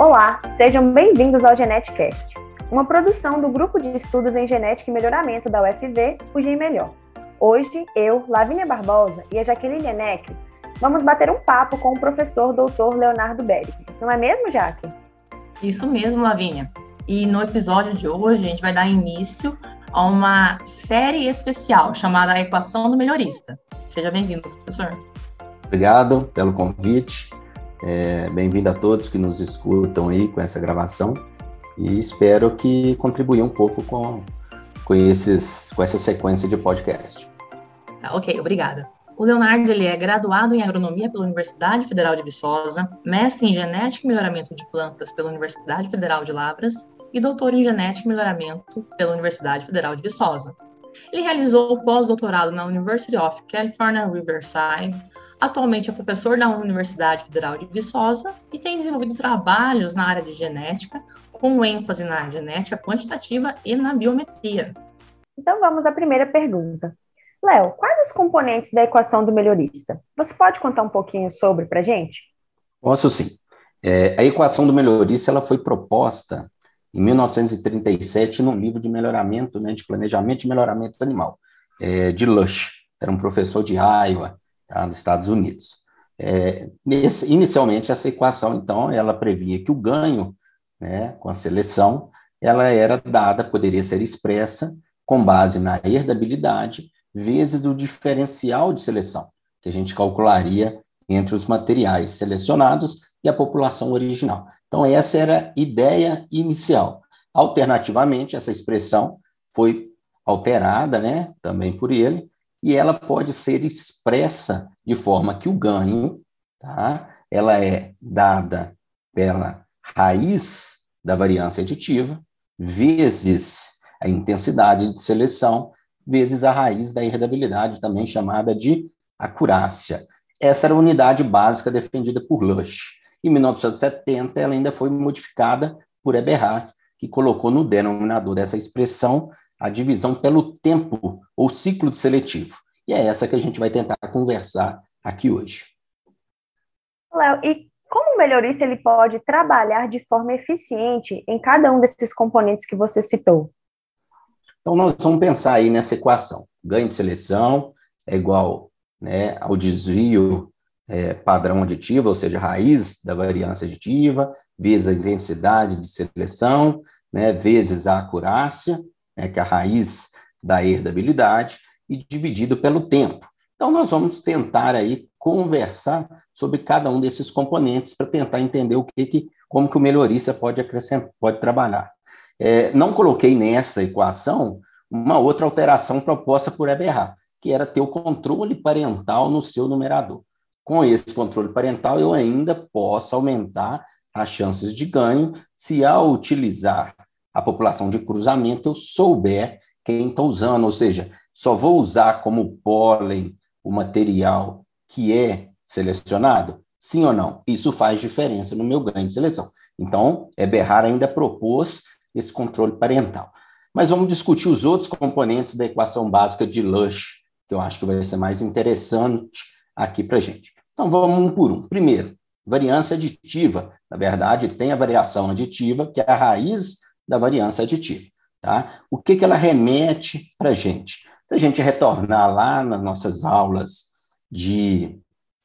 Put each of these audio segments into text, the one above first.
Olá, sejam bem-vindos ao GenetiCast, uma produção do Grupo de Estudos em Genética e Melhoramento da UFV, o Gen Melhor. Hoje, eu, Lavínia Barbosa e a Jaqueline Eneck vamos bater um papo com o professor Dr. Leonardo Beric. Não é mesmo, Jaque? Isso mesmo, Lavínia. E no episódio de hoje, a gente vai dar início a uma série especial chamada A Equação do Melhorista. Seja bem-vindo, professor. Obrigado pelo convite. É, Bem-vindo a todos que nos escutam aí com essa gravação e espero que contribua um pouco com, com, esses, com essa sequência de podcast. Tá, ok, obrigada. O Leonardo ele é graduado em agronomia pela Universidade Federal de Viçosa, mestre em genética e melhoramento de plantas pela Universidade Federal de Lavras e doutor em genética e melhoramento pela Universidade Federal de Viçosa. Ele realizou o pós-doutorado na University of California, Riverside. Atualmente é professor na Universidade Federal de Viçosa e tem desenvolvido trabalhos na área de genética, com ênfase na genética quantitativa e na biometria. Então vamos à primeira pergunta. Léo, quais os componentes da equação do melhorista? Você pode contar um pouquinho sobre para gente? Posso sim. É, a equação do melhorista ela foi proposta em 1937 num livro de melhoramento, né, de planejamento e melhoramento animal, é, de Lush, era um professor de Iowa, tá, nos Estados Unidos. É, nesse, inicialmente, essa equação, então, ela previa que o ganho né, com a seleção, ela era dada, poderia ser expressa com base na herdabilidade vezes o diferencial de seleção, que a gente calcularia entre os materiais selecionados e a população original. Então, essa era a ideia inicial. Alternativamente, essa expressão foi alterada, né, também por ele, e ela pode ser expressa de forma que o ganho, tá, ela é dada pela raiz da variância aditiva, vezes a intensidade de seleção, vezes a raiz da herdabilidade, também chamada de acurácia. Essa era a unidade básica defendida por Lush. Em 1970, ela ainda foi modificada por Eberhard, que colocou no denominador dessa expressão a divisão pelo tempo ou ciclo seletivo. E é essa que a gente vai tentar conversar aqui hoje. Léo, e como o melhorista ele pode trabalhar de forma eficiente em cada um desses componentes que você citou? Então, nós vamos pensar aí nessa equação. Ganho de seleção é igual né, ao desvio é, padrão aditivo, ou seja, raiz da variância aditiva, vezes a intensidade de seleção, né, vezes a acurácia, né, que é a raiz da herdabilidade, e dividido pelo tempo. Então, nós vamos tentar aí conversar sobre cada um desses componentes para tentar entender o que, que como que o melhorista pode acrescentar, pode trabalhar. É, não coloquei nessa equação uma outra alteração proposta por Eberhard, que era ter o controle parental no seu numerador. Com esse controle parental, eu ainda posso aumentar as chances de ganho se, ao utilizar a população de cruzamento, eu souber quem está usando, ou seja, só vou usar como pólen o material que é selecionado? Sim ou não? Isso faz diferença no meu ganho de seleção. Então, Eberhard ainda propôs esse controle parental. Mas vamos discutir os outros componentes da equação básica de Lush, que eu acho que vai ser mais interessante aqui para a gente. Então, vamos um por um. Primeiro, variância aditiva. Na verdade, tem a variação aditiva, que é a raiz da variância aditiva. Tá? O que, que ela remete para a gente? Se a gente retornar lá nas nossas aulas de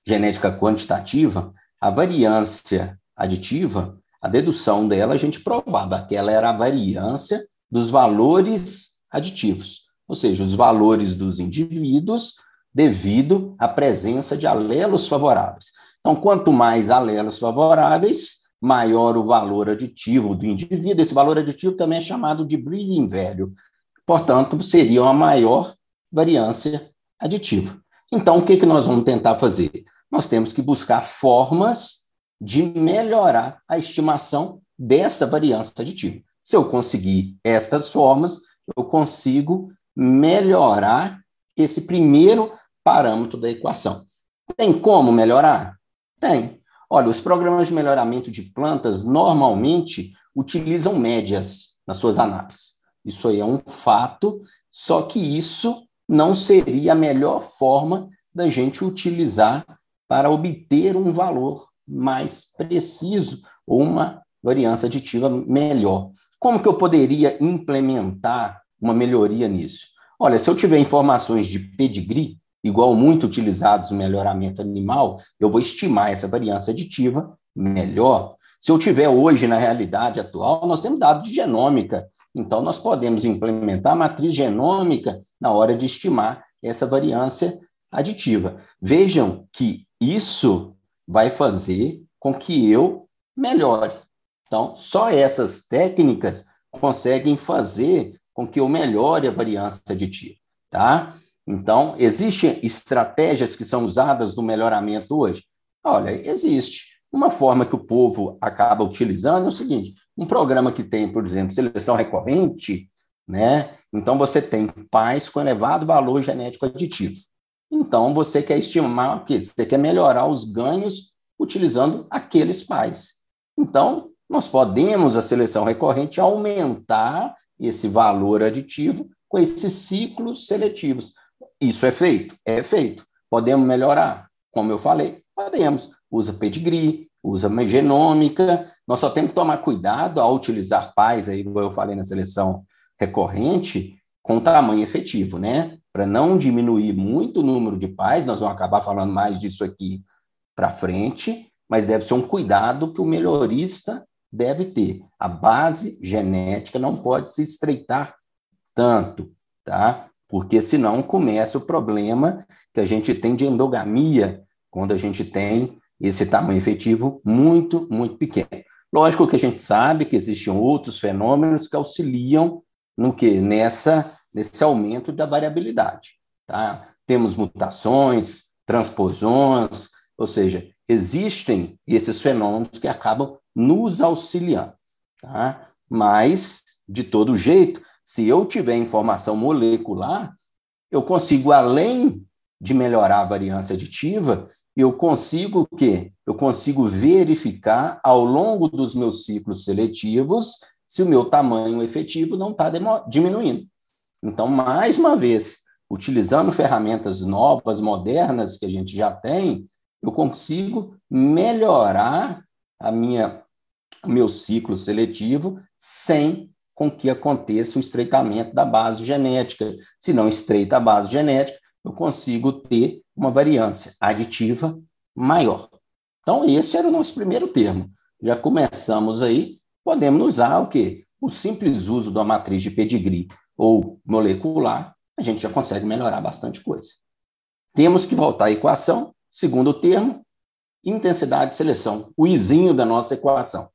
genética quantitativa, a variância aditiva, a dedução dela, a gente provava que ela era a variância dos valores aditivos, ou seja, os valores dos indivíduos devido à presença de alelos favoráveis. Então, quanto mais alelos favoráveis, maior o valor aditivo do indivíduo. Esse valor aditivo também é chamado de breeding value. Portanto, seria uma maior variância aditiva. Então, o que, que nós vamos tentar fazer? Nós temos que buscar formas de melhorar a estimação dessa variância aditiva. Se eu conseguir estas formas, eu consigo melhorar esse primeiro parâmetro da equação. Tem como melhorar? Tem. Olha, os programas de melhoramento de plantas normalmente utilizam médias nas suas análises. Isso aí é um fato, só que isso não seria a melhor forma da gente utilizar para obter um valor mais preciso ou uma variância aditiva melhor. Como que eu poderia implementar uma melhoria nisso? Olha, se eu tiver informações de pedigree, igual muito utilizados no melhoramento animal, eu vou estimar essa variância aditiva melhor. Se eu tiver hoje, na realidade atual, nós temos dados de genômica, então nós podemos implementar a matriz genômica na hora de estimar essa variância aditiva. Vejam que isso vai fazer com que eu melhore. Então, só essas técnicas conseguem fazer com que eu melhore a variância aditiva, tá? Então, existem estratégias que são usadas no melhoramento hoje? Olha, existe. Uma forma que o povo acaba utilizando é o seguinte: um programa que tem, por exemplo, seleção recorrente, né? Então você tem pais com elevado valor genético aditivo. Então você quer estimar o quê? Você quer melhorar os ganhos utilizando aqueles pais. Então, nós podemos, a seleção recorrente, aumentar esse valor aditivo com esses ciclos seletivos. Isso é feito? É feito. Podemos melhorar? Como eu falei, podemos. Usa pedigree, usa genômica. Nós só temos que tomar cuidado ao utilizar pais, aí, como eu falei na seleção recorrente, com tamanho efetivo, né? Para não diminuir muito o número de pais, nós vamos acabar falando mais disso aqui para frente, mas deve ser um cuidado que o melhorista deve ter. A base genética não pode se estreitar tanto, tá? Porque senão começa o problema que a gente tem de endogamia, quando a gente tem esse tamanho efetivo muito, muito pequeno. Lógico que a gente sabe que existem outros fenômenos que auxiliam no que nessa nesse aumento da variabilidade, tá? Temos mutações, transposões, ou seja, existem esses fenômenos que acabam nos auxiliando, tá? Mas de todo jeito, se eu tiver informação molecular, eu consigo, além de melhorar a variância aditiva, eu consigo o quê? Eu consigo verificar ao longo dos meus ciclos seletivos se o meu tamanho efetivo não está diminuindo. Então, mais uma vez, utilizando ferramentas novas, modernas que a gente já tem, eu consigo melhorar a minha, o meu ciclo seletivo sem com que aconteça o estreitamento da base genética. Se não estreita a base genética, eu consigo ter uma variância aditiva maior. Então, esse era o nosso primeiro termo. Já começamos aí, podemos usar o quê? O simples uso da matriz de pedigree ou molecular, a gente já consegue melhorar bastante coisa. Temos que voltar à equação, segundo termo, intensidade de seleção, o izinho da nossa equação.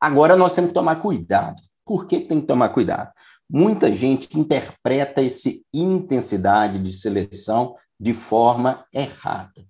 Agora nós temos que tomar cuidado. Por que tem que tomar cuidado? Muita gente interpreta esse intensidade de seleção de forma errada.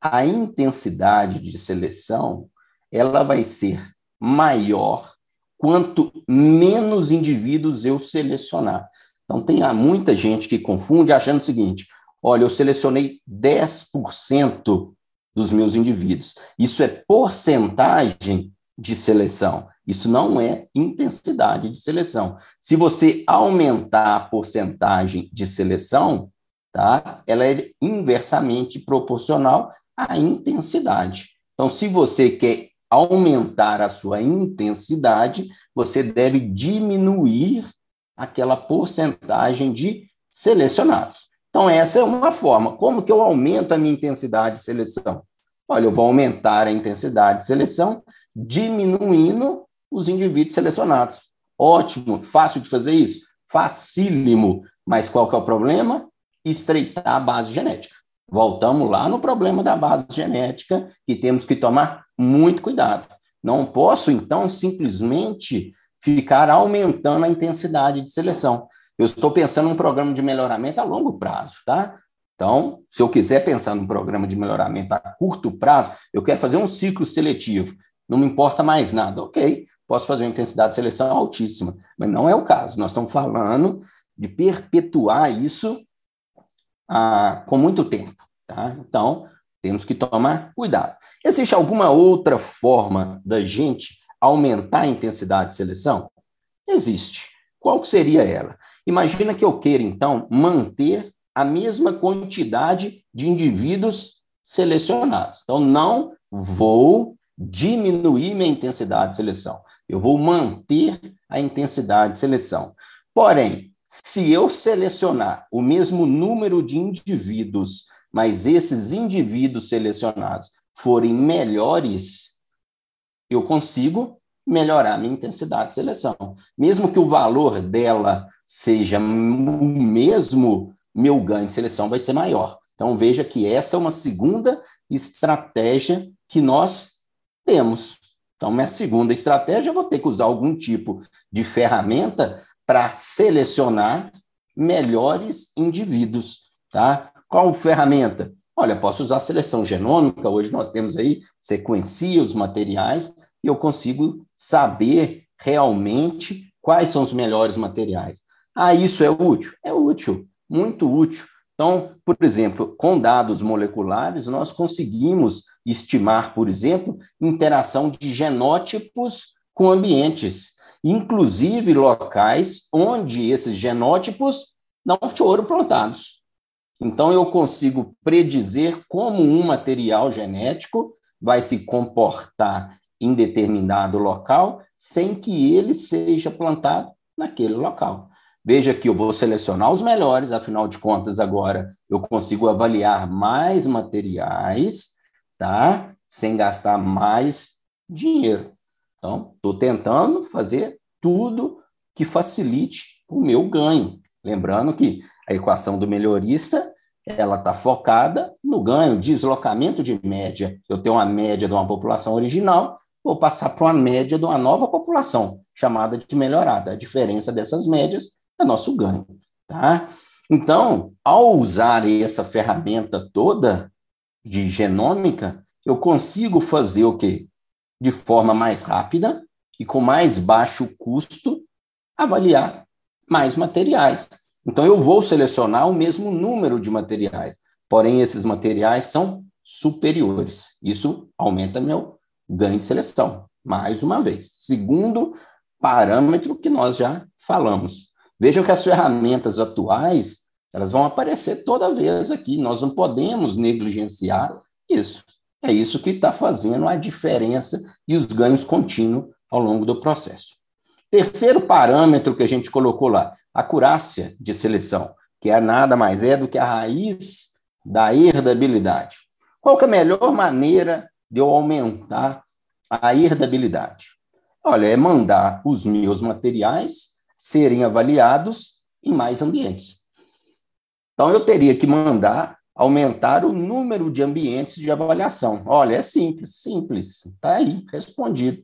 A intensidade de seleção, ela vai ser maior quanto menos indivíduos eu selecionar. Então, tem muita gente que confunde achando o seguinte: olha, eu selecionei 10% dos meus indivíduos. Isso é porcentagem de seleção. Isso não é intensidade de seleção. Se você aumentar a porcentagem de seleção, tá? Ela é inversamente proporcional à intensidade. Então, se você quer aumentar a sua intensidade, você deve diminuir aquela porcentagem de selecionados. Então, essa é uma forma. Como que eu aumento a minha intensidade de seleção? Olha, eu vou aumentar a intensidade de seleção, diminuindo os indivíduos selecionados. Ótimo, fácil de fazer isso? Facílimo. Mas qual que é o problema? Estreitar a base genética. Voltamos lá no problema da base genética, que temos que tomar muito cuidado. Não posso, então, simplesmente ficar aumentando a intensidade de seleção. Eu estou pensando num programa de melhoramento a longo prazo, tá? Então, se eu quiser pensar num programa de melhoramento a curto prazo, eu quero fazer um ciclo seletivo, não me importa mais nada. Ok, posso fazer uma intensidade de seleção altíssima, mas não é o caso. Nós estamos falando de perpetuar isso ah, com muito tempo. Tá? Então, temos que tomar cuidado. Existe alguma outra forma da gente aumentar a intensidade de seleção? Existe. Qual seria ela? Imagina que eu queira, então, manter a mesma quantidade de indivíduos selecionados. Então, não vou diminuir minha intensidade de seleção Eu vou manter a intensidade de seleção. Porém, se eu selecionar o mesmo número de indivíduos, mas esses indivíduos selecionados forem melhores, eu consigo melhorar a minha intensidade de seleção. Mesmo que o valor dela seja o mesmo, meu ganho de seleção vai ser maior. Então, veja que essa é uma segunda estratégia que nós temos. Então, minha segunda estratégia, eu vou ter que usar algum tipo de ferramenta para selecionar melhores indivíduos, tá? Qual ferramenta? Olha, posso usar seleção genômica, hoje nós temos aí, sequencia os materiais e eu consigo saber realmente quais são os melhores materiais. Ah, isso é útil? É útil, muito útil. Então, por exemplo, com dados moleculares, nós conseguimos estimar, por exemplo, interação de genótipos com ambientes, inclusive locais onde esses genótipos não foram plantados. Então, eu consigo predizer como um material genético vai se comportar em determinado local sem que ele seja plantado naquele local. Veja que eu vou selecionar os melhores, afinal de contas, agora eu consigo avaliar mais materiais, tá? Sem gastar mais dinheiro. Então, estou tentando fazer tudo que facilite o meu ganho. Lembrando que a equação do melhorista ela está focada no ganho, deslocamento de média. Eu tenho uma média de uma população original, vou passar para uma média de uma nova população, chamada de melhorada. A diferença dessas médias é nosso ganho, tá? Então, ao usar essa ferramenta toda de genômica, eu consigo fazer o quê? De forma mais rápida e com mais baixo custo, avaliar mais materiais. Então, eu vou selecionar o mesmo número de materiais, porém, esses materiais são superiores. Isso aumenta meu ganho de seleção, mais uma vez. Segundo parâmetro que nós já falamos. Vejam que as ferramentas atuais, elas vão aparecer toda vez aqui. Nós não podemos negligenciar isso. É isso que está fazendo a diferença e os ganhos contínuos ao longo do processo. Terceiro parâmetro que a gente colocou lá, acurácia de seleção, que é nada mais é do que a raiz da herdabilidade. Qual que é a melhor maneira de eu aumentar a herdabilidade? Olha, é mandar os meus materiais serem avaliados em mais ambientes. Então, eu teria que mandar aumentar o número de ambientes de avaliação. Olha, é simples, simples, está aí, respondido.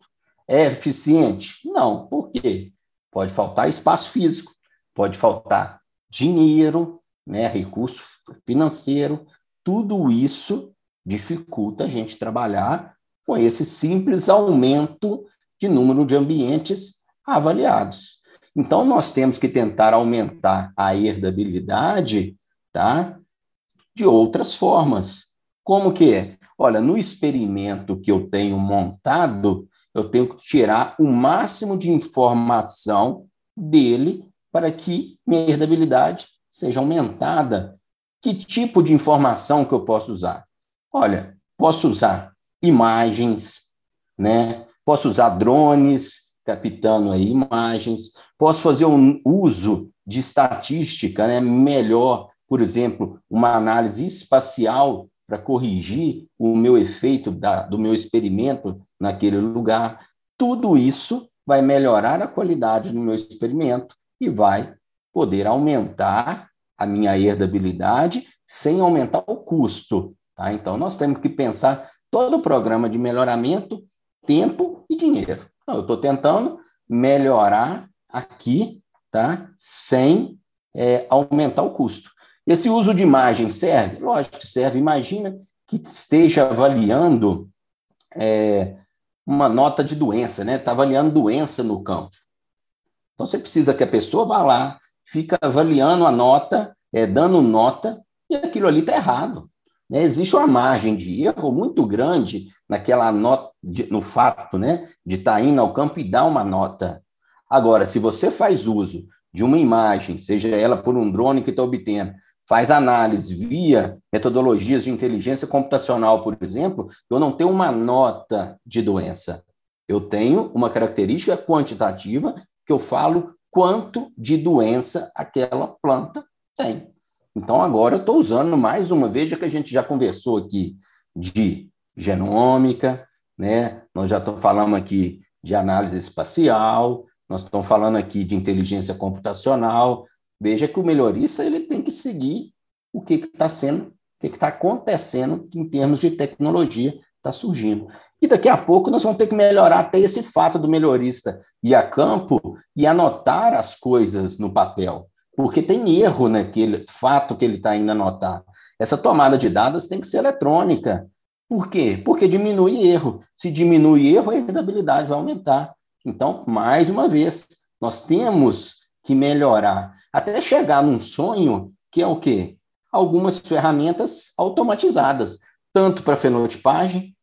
É eficiente? Não. Por quê? Pode faltar espaço físico, pode faltar dinheiro, né, recurso financeiro, tudo isso dificulta a gente trabalhar com esse simples aumento de número de ambientes avaliados. Então, nós temos que tentar aumentar a herdabilidade tá? de outras formas. Como que é? Olha, no experimento que eu tenho montado, eu tenho que tirar o máximo de informação dele para que minha herdabilidade seja aumentada. Que tipo de informação que eu posso usar? Olha, posso usar imagens, né? Posso usar drones, captando aí imagens. Posso fazer um uso de estatística, né? Melhor, por exemplo, uma análise espacial para corrigir o meu efeito da, do meu experimento naquele lugar. Tudo isso vai melhorar a qualidade do meu experimento e vai poder aumentar a minha herdabilidade sem aumentar o custo. Tá? Então, nós temos que pensar todo o programa de melhoramento, tempo e dinheiro. Então, eu estou tentando melhorar aqui, tá? sem é, aumentar o custo. Esse uso de imagem serve? Lógico que serve. Imagina que esteja avaliando é, uma nota de doença, né? Está avaliando doença no campo. Então, você precisa que a pessoa vá lá, fica avaliando a nota, é, dando nota, e aquilo ali está errado. Né? Existe uma margem de erro muito grande naquela nota, de, no fato né, de estar tá indo ao campo e dar uma nota. Agora, se você faz uso de uma imagem, seja ela por um drone que está obtendo, faz análise via metodologias de inteligência computacional, por exemplo, eu não tenho uma nota de doença. Eu tenho uma característica quantitativa que eu falo quanto de doença aquela planta tem. Então, agora eu estou usando mais uma vez, já que a gente já conversou aqui de genômica, né? nós já estamos falando aqui de análise espacial, nós estamos falando aqui de inteligência computacional. Veja que o melhorista ele tem que seguir o que está sendo, o que está acontecendo em termos de tecnologia está surgindo. E daqui a pouco nós vamos ter que melhorar até esse fato do melhorista ir a campo e anotar as coisas no papel, porque tem erro naquele fato que ele está indo anotar. Essa tomada de dados tem que ser eletrônica. Por quê? Porque diminui erro. Se diminui erro, a herdabilidade vai aumentar. Então, mais uma vez, nós temos que melhorar até chegar num sonho que é o quê? Algumas ferramentas automatizadas, tanto para fenotipagem,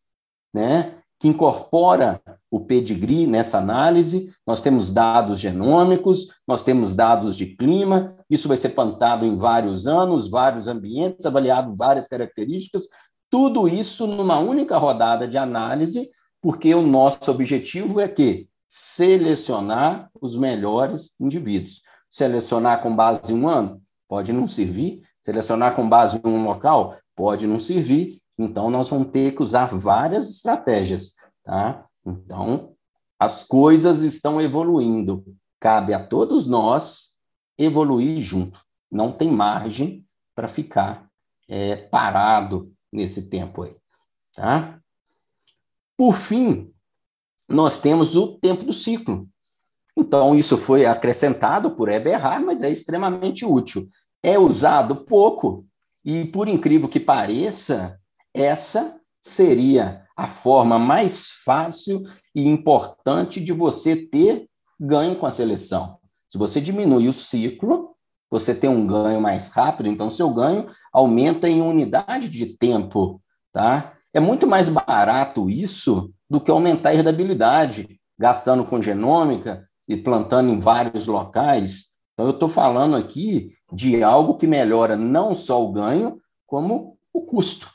né, que incorpora o pedigree nessa análise. Nós temos dados genômicos, nós temos dados de clima, isso vai ser plantado em vários anos, vários ambientes, avaliado várias características, tudo isso numa única rodada de análise, porque o nosso objetivo é que selecionar os melhores indivíduos. Selecionar com base em um ano pode não servir, selecionar com base em um local pode não servir, então, nós vamos ter que usar várias estratégias, tá? Então, as coisas estão evoluindo. Cabe a todos nós evoluir junto. Não tem margem para ficar é, parado nesse tempo aí, tá? Por fim, nós temos o tempo do ciclo. Então, isso foi acrescentado por Eberhard, mas é extremamente útil. É usado pouco, e por incrível que pareça, essa seria a forma mais fácil e importante de você ter ganho com a seleção. Se você diminui o ciclo, você tem um ganho mais rápido, então seu ganho aumenta em unidade de tempo, tá? É muito mais barato isso do que aumentar a herdabilidade, gastando com genômica e plantando em vários locais. Então, eu estou falando aqui de algo que melhora não só o ganho, como o custo.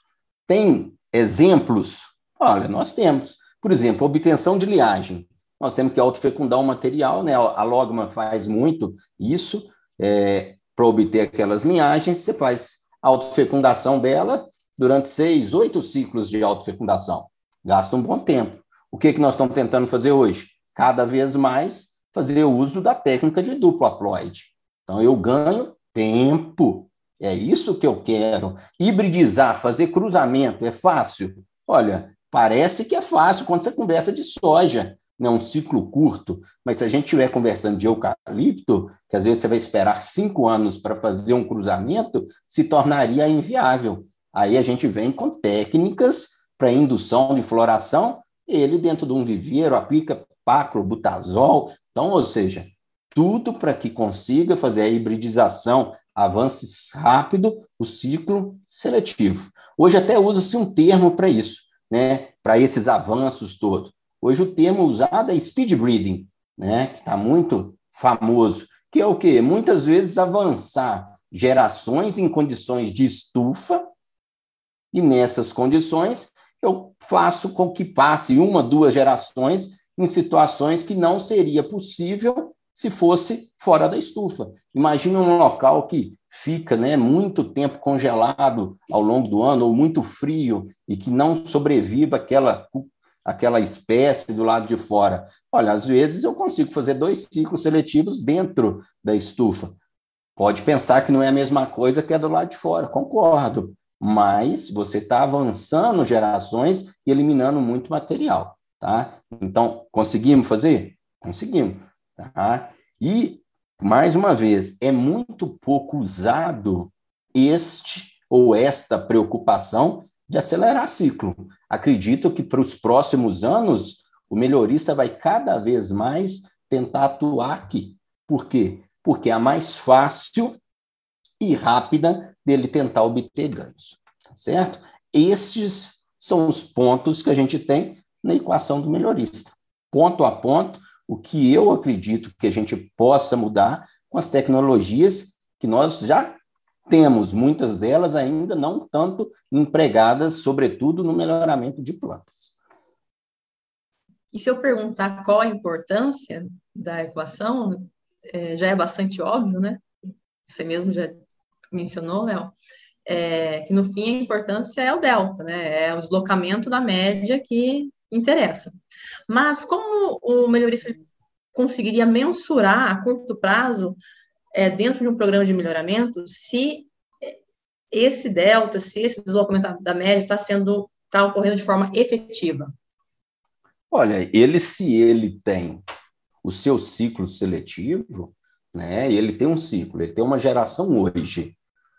Tem exemplos? Olha, nós temos. Por exemplo, obtenção de liagem. Nós temos que autofecundar um material, né? A Logma faz muito isso, é, para obter aquelas linhagens, você faz autofecundação dela durante seis, oito ciclos de autofecundação. Gasta um bom tempo. O que, que nós estamos tentando fazer hoje? Cada vez mais fazer uso da técnica de duplo haploide. Então, eu ganho tempo é isso que eu quero. Hibridizar, fazer cruzamento, é fácil? Olha, parece que é fácil quando você conversa de soja, né? um ciclo curto, mas se a gente estiver conversando de eucalipto, que às vezes você vai esperar cinco anos para fazer um cruzamento, se tornaria inviável. Aí a gente vem com técnicas para indução de floração, ele dentro de um viveiro aplica paclobutazol, então, ou seja, tudo para que consiga fazer a hibridização avance rápido o ciclo seletivo. Hoje até usa-se um termo para isso, né? para esses avanços todos. Hoje o termo usado é speed breeding, né? que está muito famoso, que é o quê? Muitas vezes avançar gerações em condições de estufa, e nessas condições eu faço com que passe uma, duas gerações em situações que não seria possível se fosse fora da estufa. Imagine um local que fica né, muito tempo congelado ao longo do ano, ou muito frio, e que não sobreviva aquela, aquela espécie do lado de fora. Olha, às vezes eu consigo fazer dois ciclos seletivos dentro da estufa. Pode pensar que não é a mesma coisa que é do lado de fora, concordo. Mas você está avançando gerações e eliminando muito material. Tá? Então, conseguimos fazer? Conseguimos. Tá? E, mais uma vez, é muito pouco usado este ou esta preocupação de acelerar ciclo. Acredito que para os próximos anos, o melhorista vai cada vez mais tentar atuar aqui. Por quê? Porque é a mais fácil e rápida dele tentar obter ganhos. Tá certo? Estes são os pontos que a gente tem na equação do melhorista. Ponto a ponto, o que eu acredito que a gente possa mudar com as tecnologias que nós já temos, muitas delas ainda não tanto empregadas, sobretudo no melhoramento de plantas. E se eu perguntar qual a importância da equação, é, já é bastante óbvio, né? Você mesmo já mencionou, Léo, é, que no fim a importância é o delta, né? É o deslocamento da média que interessa. Mas como o melhorista conseguiria mensurar a curto prazo, é, dentro de um programa de melhoramento, se esse delta, se esse deslocamento da média está sendo, está ocorrendo de forma efetiva? Olha, ele se ele tem o seu ciclo seletivo, né? Ele tem um ciclo, ele tem uma geração hoje.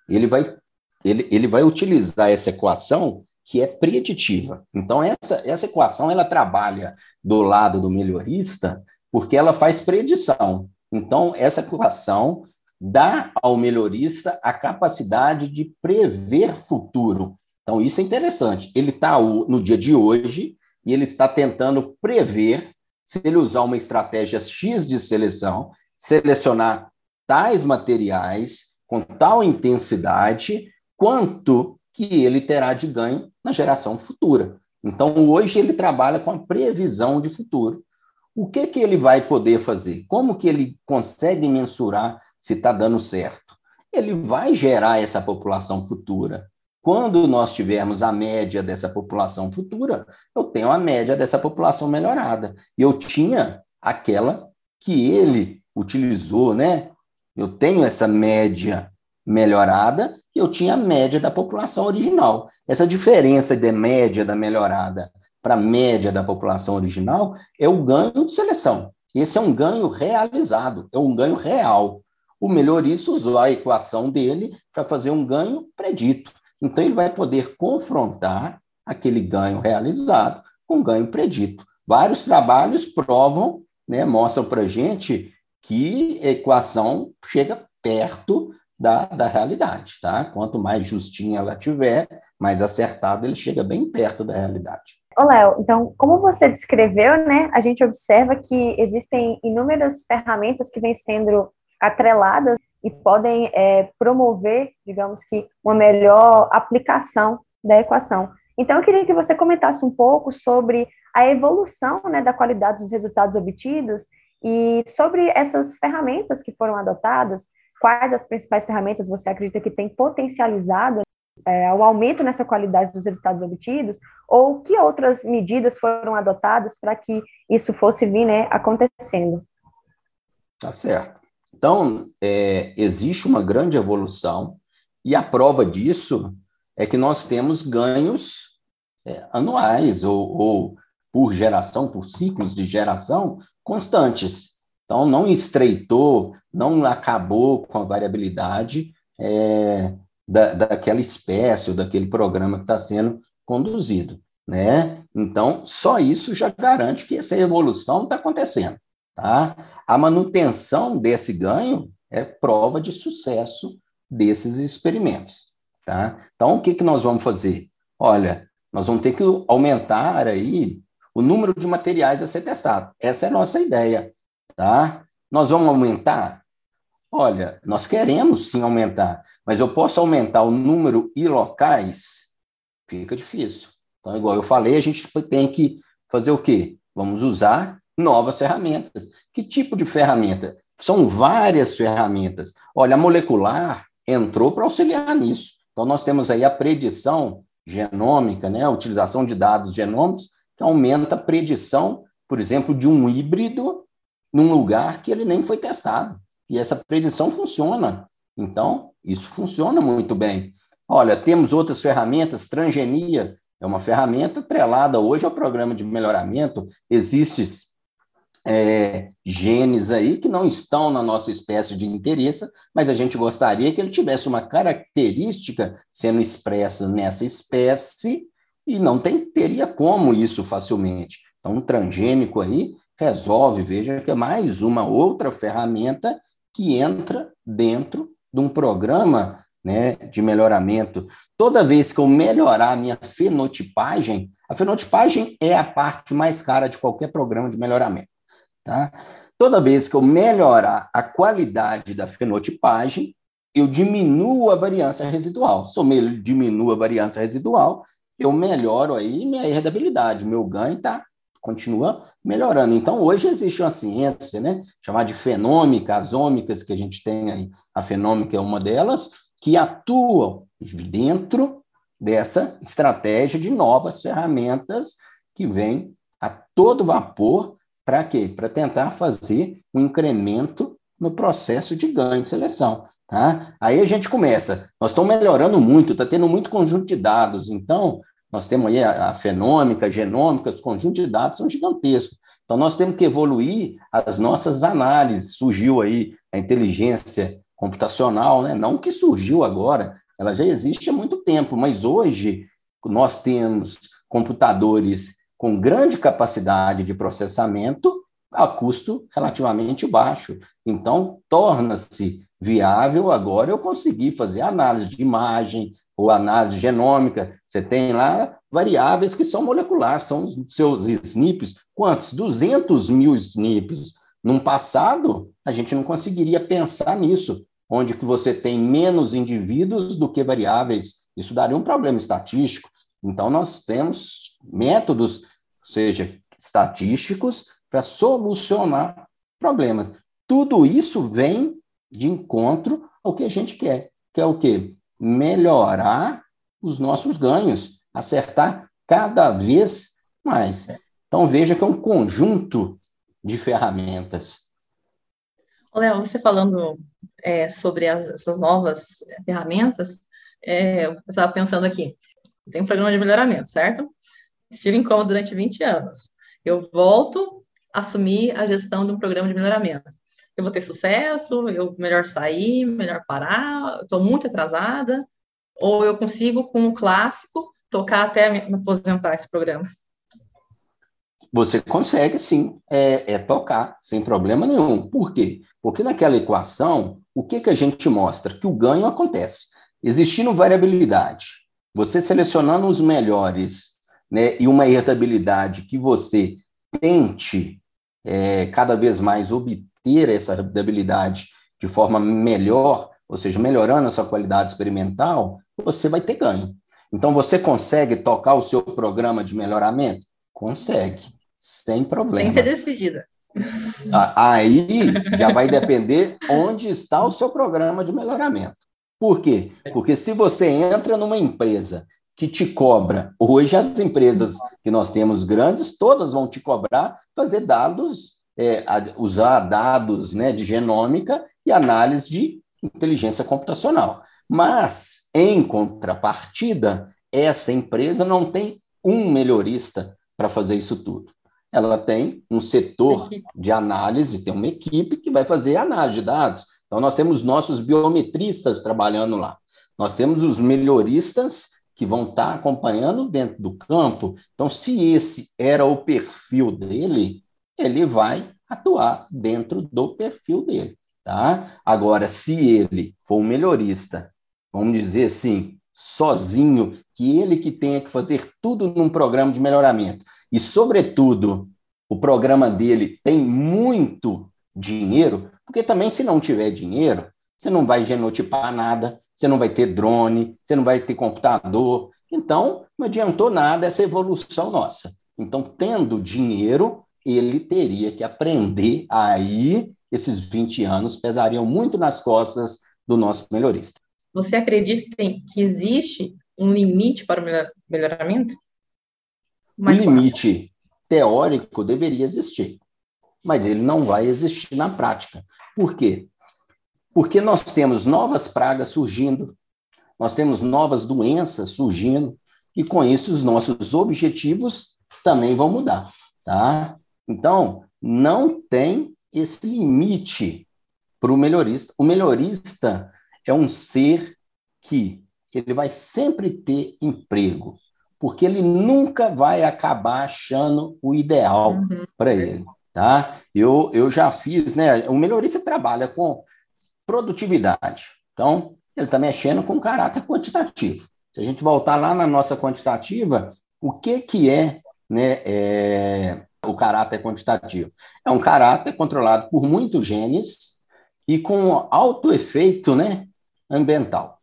Ele vai ele, ele vai utilizar essa equação que é preditiva. Então essa essa equação ela trabalha do lado do melhorista porque ela faz predição. Então essa equação dá ao melhorista a capacidade de prever futuro. Então isso é interessante. Ele está no dia de hoje e ele está tentando prever se ele usar uma estratégia X de seleção, selecionar tais materiais com tal intensidade, quanto que ele terá de ganho na geração futura. Então, hoje ele trabalha com a previsão de futuro. O que, que ele vai poder fazer? Como que ele consegue mensurar se está dando certo? Ele vai gerar essa população futura. Quando nós tivermos a média dessa população futura, eu tenho a média dessa população melhorada. E eu tinha aquela que ele utilizou, né? Eu tenho essa média melhorada eu tinha a média da população original. Essa diferença de média da melhorada para a média da população original é o ganho de seleção. Esse é um ganho realizado, é um ganho real. O melhorista usou a equação dele para fazer um ganho predito. Então, ele vai poder confrontar aquele ganho realizado com ganho predito. Vários trabalhos provam, né, mostram para a gente que a equação chega perto da, da realidade. Tá? Quanto mais justinha ela tiver, mais acertada, ele chega bem perto da realidade. Ô, Léo, então, como você descreveu, né, a gente observa que existem inúmeras ferramentas que vêm sendo atreladas e podem é, promover, digamos que, uma melhor aplicação da equação. Então, eu queria que você comentasse um pouco sobre a evolução né, da qualidade dos resultados obtidos e sobre essas ferramentas que foram adotadas, quais as principais ferramentas você acredita que têm potencializado é, o aumento nessa qualidade dos resultados obtidos, ou que outras medidas foram adotadas para que isso fosse vir né, acontecendo? Tá certo. Então, é, existe uma grande evolução, e a prova disso é que nós temos ganhos é, anuais, ou, ou por geração, por ciclos de geração constantes. Então, não estreitou, não acabou com a variabilidade é, da, daquela espécie ou daquele programa que está sendo conduzido. Né? Então, só isso já garante que essa evolução está acontecendo. Tá? A manutenção desse ganho é prova de sucesso desses experimentos. Tá? Então, o que, que nós vamos fazer? Olha, nós vamos ter que aumentar aí o número de materiais a ser testado. Essa é a nossa ideia. Tá? Nós vamos aumentar? Olha, nós queremos sim aumentar, mas eu posso aumentar o número e locais? Fica difícil. Então, igual eu falei, a gente tem que fazer o quê? Vamos usar novas ferramentas. Que tipo de ferramenta? São várias ferramentas. Olha, a molecular entrou para auxiliar nisso. Então, nós temos aí a predição genômica, né? a utilização de dados genômicos, que aumenta a predição, por exemplo, de um híbrido num lugar que ele nem foi testado. E essa predição funciona. Então, isso funciona muito bem. Olha, temos outras ferramentas, transgenia é uma ferramenta atrelada hoje ao programa de melhoramento. Existem é, genes aí que não estão na nossa espécie de interesse, mas a gente gostaria que ele tivesse uma característica sendo expressa nessa espécie e não tem, teria como isso facilmente. Então, um transgênico aí resolve, veja que é mais uma outra ferramenta que entra dentro de um programa né, de melhoramento. Toda vez que eu melhorar a minha fenotipagem, a fenotipagem é a parte mais cara de qualquer programa de melhoramento. Tá? Toda vez que eu melhorar a qualidade da fenotipagem, eu diminuo a variância residual. Se eu diminuo a variância residual, eu melhoro aí minha herdabilidade, meu ganho está continua melhorando. Então, hoje existe uma ciência, né, chamada de fenômica, as ômicas que a gente tem aí, a fenômica é uma delas, que atua dentro dessa estratégia de novas ferramentas que vêm a todo vapor para quê? Para tentar fazer um incremento no processo de ganho de seleção. Tá? Aí a gente começa, nós estamos melhorando muito, está tendo muito conjunto de dados, então nós temos aí a, a fenômica, a genômica, os conjuntos de dados são gigantescos. Então nós temos que evoluir as nossas análises. Surgiu aí a inteligência computacional, né? não que surgiu agora, ela já existe há muito tempo, mas hoje nós temos computadores com grande capacidade de processamento a custo relativamente baixo. Então, torna-se viável agora eu conseguir fazer análise de imagem ou análise genômica. Você tem lá variáveis que são moleculares, são os seus SNPs. Quantos? 200 mil SNPs. Num passado, a gente não conseguiria pensar nisso, onde que você tem menos indivíduos do que variáveis. Isso daria um problema estatístico. Então, nós temos métodos, seja estatísticos, para solucionar problemas. Tudo isso vem de encontro ao que a gente quer, que é o quê? Melhorar os nossos ganhos, acertar cada vez mais. Então veja que é um conjunto de ferramentas. Léo, você falando é, sobre as, essas novas ferramentas, é, eu estava pensando aqui, tem um programa de melhoramento, certo? Estive em coma durante 20 anos. Eu volto assumir a gestão de um programa de melhoramento. Eu vou ter sucesso? Eu melhor sair, melhor parar? Estou muito atrasada? Ou eu consigo, com o clássico, tocar até me aposentar esse programa? Você consegue sim, é, é, tocar, sem problema nenhum. Por quê? Porque naquela equação, o que, que a gente mostra? Que o ganho acontece. Existindo variabilidade, você selecionando os melhores né, e uma irritabilidade que você tente é, cada vez mais obter essa habilidade de forma melhor, ou seja, melhorando a sua qualidade experimental, você vai ter ganho. Então, você consegue tocar o seu programa de melhoramento? Consegue, sem problema. Sem ser despedida. Aí já vai depender onde está o seu programa de melhoramento. Por quê? Porque se você entra numa empresa que te cobra. Hoje, as empresas que nós temos grandes, todas vão te cobrar fazer dados, é, usar dados né, de genômica e análise de inteligência computacional. Mas, em contrapartida, essa empresa não tem um melhorista para fazer isso tudo. Ela tem um setor de análise, tem uma equipe que vai fazer análise de dados. Então, nós temos nossos biometristas trabalhando lá. Nós temos os melhoristas que vão estar acompanhando dentro do campo. Então, se esse era o perfil dele, ele vai atuar dentro do perfil dele, tá? Agora, se ele for um melhorista, vamos dizer assim, sozinho, que ele que tenha que fazer tudo num programa de melhoramento, e, sobretudo, o programa dele tem muito dinheiro, porque também, se não tiver dinheiro, você não vai genotipar nada, você não vai ter drone, você não vai ter computador. Então, não adiantou nada essa evolução nossa. Então, tendo dinheiro, ele teria que aprender aí, esses 20 anos pesariam muito nas costas do nosso melhorista. Você acredita que, tem, que existe um limite para o melhoramento? Mais o limite fácil. teórico deveria existir, mas ele não vai existir na prática. Por quê? Porque nós temos novas pragas surgindo, nós temos novas doenças surgindo, e com isso os nossos objetivos também vão mudar, tá? Então, não tem esse limite para o melhorista. O melhorista é um ser que ele vai sempre ter emprego, porque ele nunca vai acabar achando o ideal uhum. para ele, tá? Eu, eu já fiz, né? O melhorista trabalha com produtividade. Então, ele está mexendo com caráter quantitativo. Se a gente voltar lá na nossa quantitativa, o que, que é, né, é o caráter quantitativo? É um caráter controlado por muitos genes e com alto efeito né, ambiental.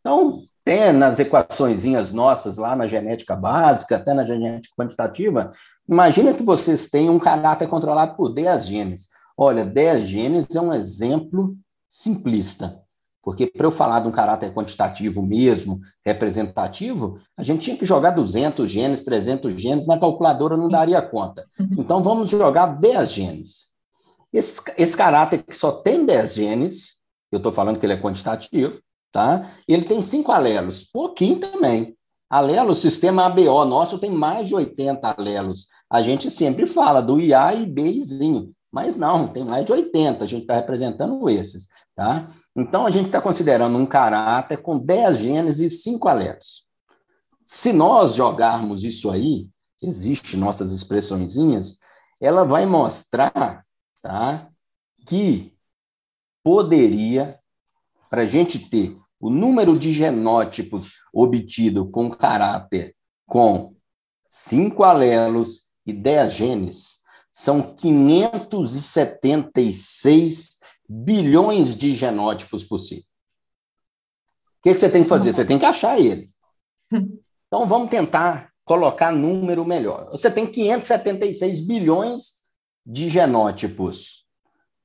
Então, Tem nas equaçõezinhas nossas, lá na genética básica, até na genética quantitativa, imagina que vocês têm um caráter controlado por 10 genes. Olha, 10 genes é um exemplo simplista. Porque para eu falar de um caráter quantitativo mesmo, representativo, a gente tinha que jogar 200 genes, 300 genes, na calculadora não daria conta. Uhum. Então vamos jogar 10 genes. Esse, esse caráter que só tem 10 genes, eu estou falando que ele é quantitativo, tá? Ele tem cinco alelos, pouquinho também. Alelos, sistema ABO nosso tem mais de 80 alelos. A gente sempre fala do IA e Bzinho. Mas não, tem mais de 80, a gente está representando esses, tá? Então, a gente está considerando um caráter com 10 genes e 5 alelos. Se nós jogarmos isso aí, existe nossas expressõezinhas, ela vai mostrar, tá? Que poderia, para a gente ter o número de genótipos obtido com caráter com 5 alelos e 10 genes, são 576 bilhões de genótipos possíveis. O que, que você tem que fazer? Você tem que achar ele. Então vamos tentar colocar número melhor. Você tem 576 bilhões de genótipos,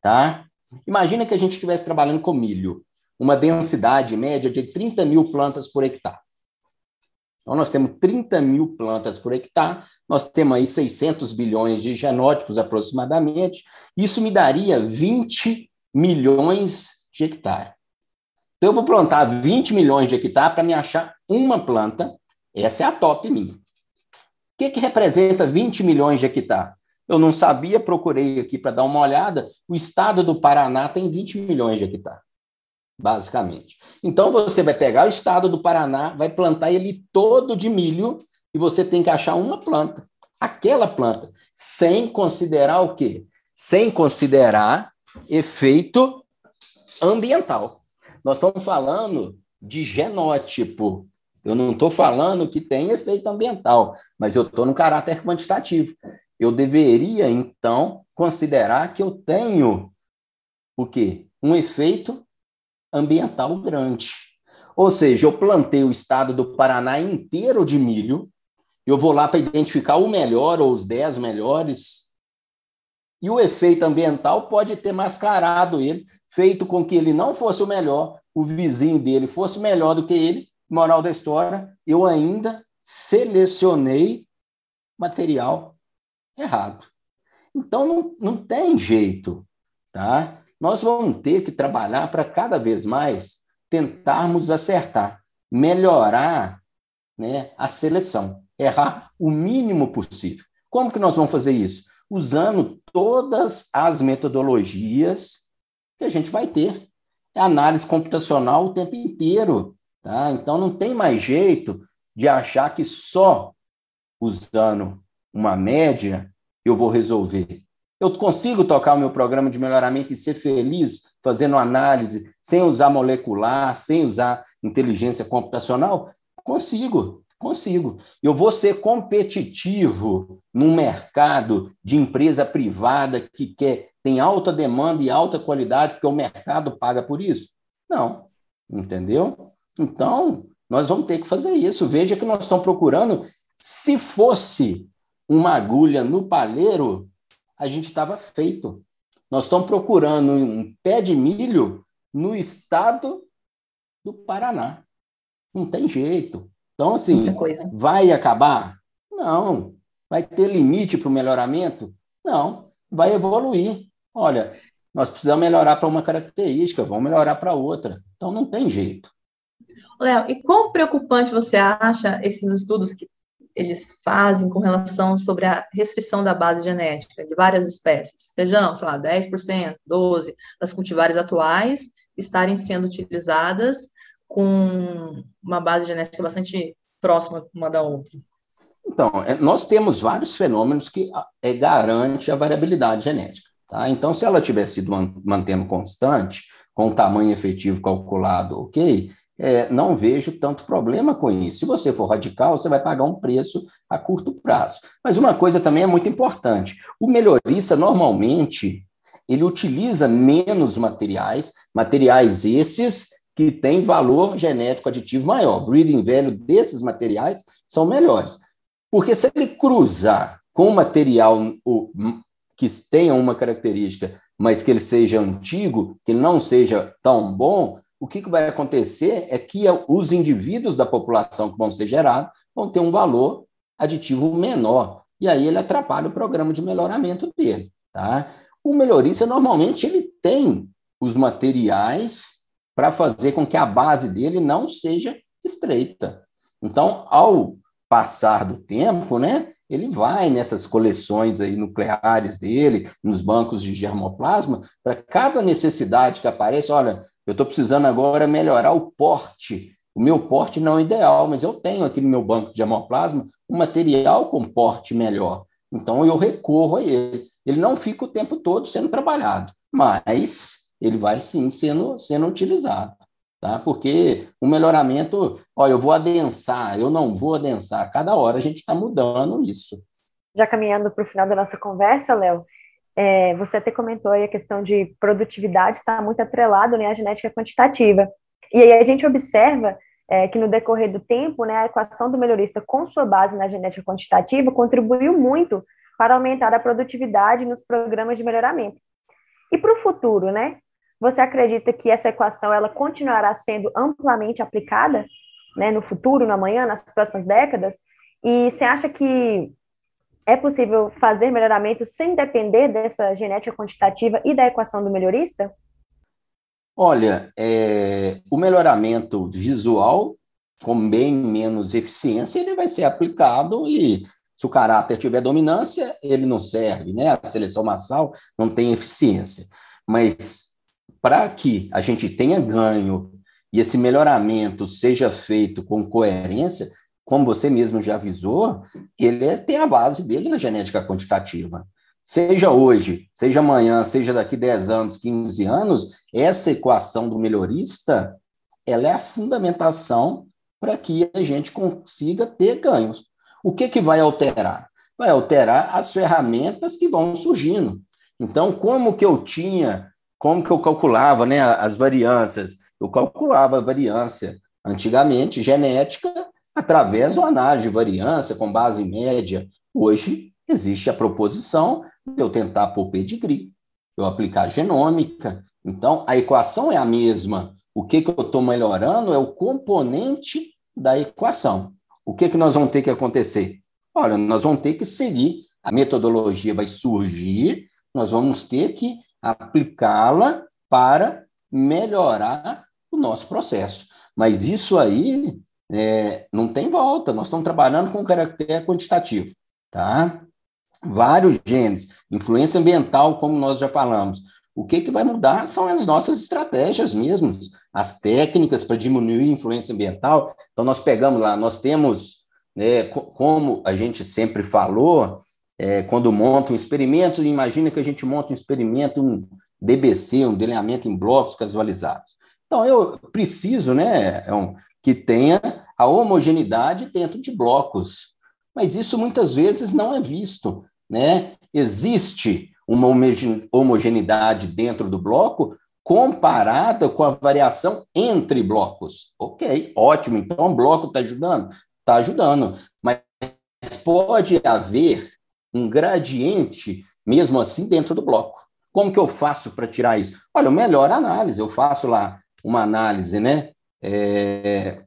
tá? Imagina que a gente estivesse trabalhando com milho, uma densidade média de 30 mil plantas por hectare. Então, nós temos 30 mil plantas por hectare, nós temos aí 600 bilhões de genótipos aproximadamente, isso me daria 20 milhões de hectare. Então, eu vou plantar 20 milhões de hectare para me achar uma planta, essa é a top minha. O que, que representa 20 milhões de hectare? Eu não sabia, procurei aqui para dar uma olhada, o estado do Paraná tem 20 milhões de hectare basicamente. Então você vai pegar o estado do Paraná, vai plantar ele todo de milho e você tem que achar uma planta, aquela planta, sem considerar o quê? Sem considerar efeito ambiental. Nós estamos falando de genótipo. Eu não estou falando que tem efeito ambiental, mas eu estou no caráter quantitativo. Eu deveria, então, considerar que eu tenho o quê? Um efeito ambiental grande. Ou seja, eu plantei o estado do Paraná inteiro de milho, eu vou lá para identificar o melhor ou os dez melhores, e o efeito ambiental pode ter mascarado ele, feito com que ele não fosse o melhor, o vizinho dele fosse melhor do que ele. Moral da história, eu ainda selecionei material errado. Então, não, não tem jeito, tá? Nós vamos ter que trabalhar para cada vez mais tentarmos acertar, melhorar né, a seleção, errar o mínimo possível. Como que nós vamos fazer isso? Usando todas as metodologias que a gente vai ter. É análise computacional o tempo inteiro. Tá? Então, não tem mais jeito de achar que só usando uma média eu vou resolver. Eu consigo tocar o meu programa de melhoramento e ser feliz fazendo análise sem usar molecular, sem usar inteligência computacional? Consigo, consigo. Eu vou ser competitivo num mercado de empresa privada que quer tem alta demanda e alta qualidade porque o mercado paga por isso? Não, entendeu? Então, nós vamos ter que fazer isso. Veja que nós estamos procurando, se fosse uma agulha no palheiro, a gente estava feito. Nós estamos procurando um pé de milho no estado do Paraná. Não tem jeito. Então, assim, vai acabar? Não. Vai ter limite para o melhoramento? Não. Vai evoluir. Olha, nós precisamos melhorar para uma característica, vamos melhorar para outra. Então, não tem jeito. Léo, e quão preocupante você acha esses estudos que eles fazem com relação sobre a restrição da base genética de várias espécies. Feijão, sei lá, 10%, 12% das cultivares atuais estarem sendo utilizadas com uma base genética bastante próxima uma da outra. Então, é, nós temos vários fenômenos que é, garante a variabilidade genética. Tá? Então, se ela tivesse sido mantendo constante, com o tamanho efetivo calculado, ok, é, não vejo tanto problema com isso. Se você for radical, você vai pagar um preço a curto prazo. Mas uma coisa também é muito importante: o melhorista, normalmente, ele utiliza menos materiais, materiais esses que têm valor genético aditivo maior. Breeding value desses materiais são melhores. Porque se ele cruzar com material que tenha uma característica, mas que ele seja antigo, que não seja tão bom, o que, que vai acontecer é que os indivíduos da população que vão ser gerados vão ter um valor aditivo menor. E aí ele atrapalha o programa de melhoramento dele. Tá? O melhorista, normalmente, ele tem os materiais para fazer com que a base dele não seja estreita. Então, ao passar do tempo, né, ele vai nessas coleções aí nucleares dele, nos bancos de germoplasma, para cada necessidade que aparece, olha, eu estou precisando agora melhorar o porte. O meu porte não é ideal, mas eu tenho aqui no meu banco de germoplasma um material com porte melhor. Então eu recorro a ele. Ele não fica o tempo todo sendo trabalhado, mas ele vai sim sendo, sendo utilizado tá? Porque o melhoramento, olha, eu vou adensar, eu não vou adensar, cada hora a gente está mudando isso. Já caminhando para o final da nossa conversa, Léo, é, você até comentou aí a questão de produtividade está muito atrelado né, à genética quantitativa. E aí a gente observa é, que no decorrer do tempo, né, a equação do melhorista com sua base na genética quantitativa contribuiu muito para aumentar a produtividade nos programas de melhoramento. E para o futuro, né? Você acredita que essa equação ela continuará sendo amplamente aplicada né, no futuro, no amanhã, nas próximas décadas? E você acha que é possível fazer melhoramento sem depender dessa genética quantitativa e da equação do melhorista? Olha, é, o melhoramento visual, com bem menos eficiência, ele vai ser aplicado e se o caráter tiver dominância, ele não serve, né? A seleção massal não tem eficiência. Mas para que a gente tenha ganho e esse melhoramento seja feito com coerência, como você mesmo já avisou, ele é, tem a base dele na genética quantitativa. Seja hoje, seja amanhã, seja daqui 10 anos, 15 anos, essa equação do melhorista, ela é a fundamentação para que a gente consiga ter ganhos. O que, que vai alterar? Vai alterar as ferramentas que vão surgindo. Então, como que eu tinha como que eu calculava né, as variâncias? Eu calculava a variância antigamente genética através da análise de variância com base em média. Hoje existe a proposição de eu tentar pôr pedigree, eu aplicar genômica. Então, a equação é a mesma. O que, que eu estou melhorando é o componente da equação. O que, que nós vamos ter que acontecer? Olha, nós vamos ter que seguir, a metodologia vai surgir, nós vamos ter que aplicá-la para melhorar o nosso processo. Mas isso aí é, não tem volta, nós estamos trabalhando com caractere quantitativo, tá? Vários genes, influência ambiental, como nós já falamos. O que, que vai mudar são as nossas estratégias mesmo, as técnicas para diminuir a influência ambiental. Então, nós pegamos lá, nós temos, né, como a gente sempre falou, é, quando monta um experimento, imagina que a gente monta um experimento, um DBC, um delineamento em blocos casualizados. Então, eu preciso né, é um, que tenha a homogeneidade dentro de blocos, mas isso muitas vezes não é visto. Né? Existe uma homogeneidade dentro do bloco comparada com a variação entre blocos. Ok, ótimo, então o bloco está ajudando? Está ajudando, mas pode haver um gradiente, mesmo assim, dentro do bloco. Como que eu faço para tirar isso? Olha, o melhor análise, eu faço lá uma análise, né, é,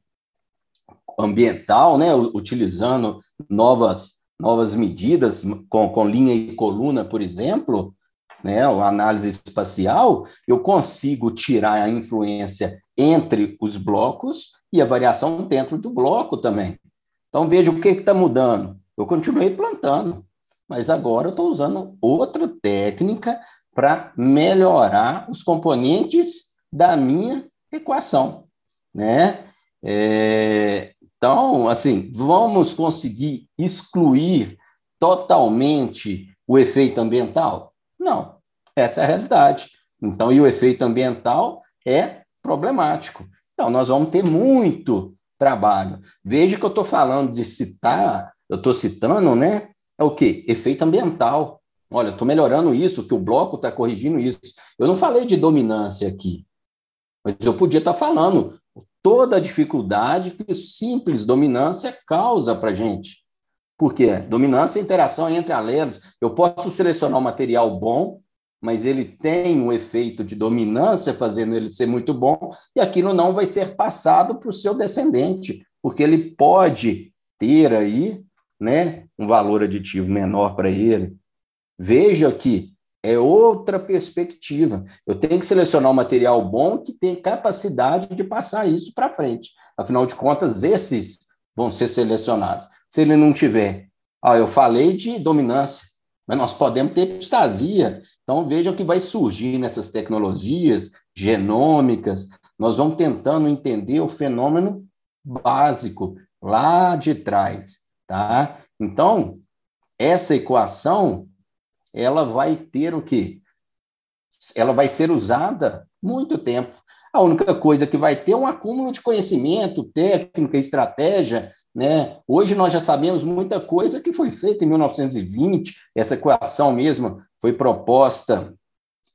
ambiental, né, utilizando novas, novas medidas, com, com linha e coluna, por exemplo, né, a análise espacial, eu consigo tirar a influência entre os blocos e a variação dentro do bloco também. Então, veja o que está mudando. Eu continuei plantando, mas agora eu estou usando outra técnica para melhorar os componentes da minha equação, né? É, então, assim, vamos conseguir excluir totalmente o efeito ambiental? Não, essa é a realidade. Então, e o efeito ambiental é problemático. Então, nós vamos ter muito trabalho. Veja que eu estou falando de citar, eu estou citando, né, é o quê? Efeito ambiental. Olha, estou melhorando isso, que o bloco está corrigindo isso. Eu não falei de dominância aqui. Mas eu podia estar falando toda a dificuldade que o simples dominância causa para a gente. Por quê? Dominância é interação entre alelos. Eu posso selecionar um material bom, mas ele tem um efeito de dominância, fazendo ele ser muito bom, e aquilo não vai ser passado para o seu descendente, porque ele pode ter aí né, um valor aditivo menor para ele. Veja que é outra perspectiva. Eu tenho que selecionar um material bom que tem capacidade de passar isso para frente. Afinal de contas, esses vão ser selecionados. Se ele não tiver, ah, eu falei de dominância, mas nós podemos ter epistasia. Então, vejam que vai surgir nessas tecnologias genômicas, nós vamos tentando entender o fenômeno básico lá de trás, tá? Então, essa equação ela vai ter o quê? Ela vai ser usada muito tempo. A única coisa que vai ter é um acúmulo de conhecimento, técnica, estratégia. Né? Hoje nós já sabemos muita coisa que foi feita em 1920, essa equação mesmo foi proposta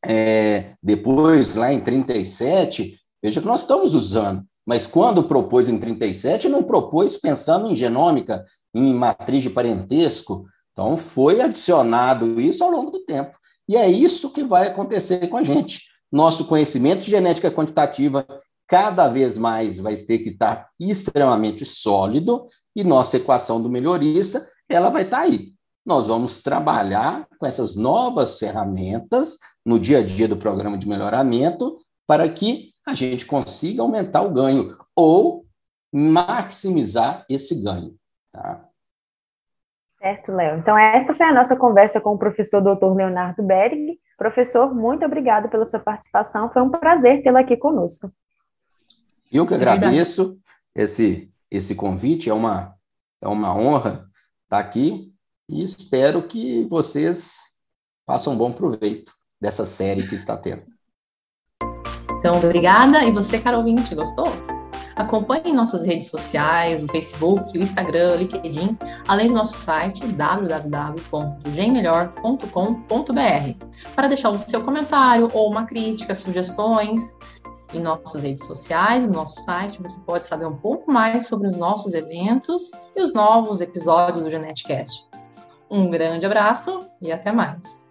é, depois, lá em 37. Veja que nós estamos usando. Mas quando propôs em 37, não propôs pensando em genômica, em matriz de parentesco, então, foi adicionado isso ao longo do tempo. E é isso que vai acontecer com a gente. Nosso conhecimento de genética quantitativa cada vez mais vai ter que estar extremamente sólido e nossa equação do melhorista, ela vai estar aí. Nós vamos trabalhar com essas novas ferramentas no dia a dia do programa de melhoramento para que a gente consiga aumentar o ganho ou maximizar esse ganho. Tá? Certo, Léo. Então, esta foi a nossa conversa com o professor Dr. Leonardo Berg. Professor, muito obrigado pela sua participação. Foi um prazer tê-lo aqui conosco. Eu que agradeço esse, esse convite. É uma, é uma honra estar aqui e espero que vocês façam um bom proveito dessa série que está tendo. Então, obrigada. E você, Carol Vinte, gostou? Acompanhe nossas redes sociais, no Facebook, o Instagram, o LinkedIn, além do nosso site www.gemmelhor.com.br para deixar o seu comentário ou uma crítica, sugestões. Em nossas redes sociais, no nosso site, você pode saber um pouco mais sobre os nossos eventos e os novos episódios do Geneticast. Um grande abraço e até mais!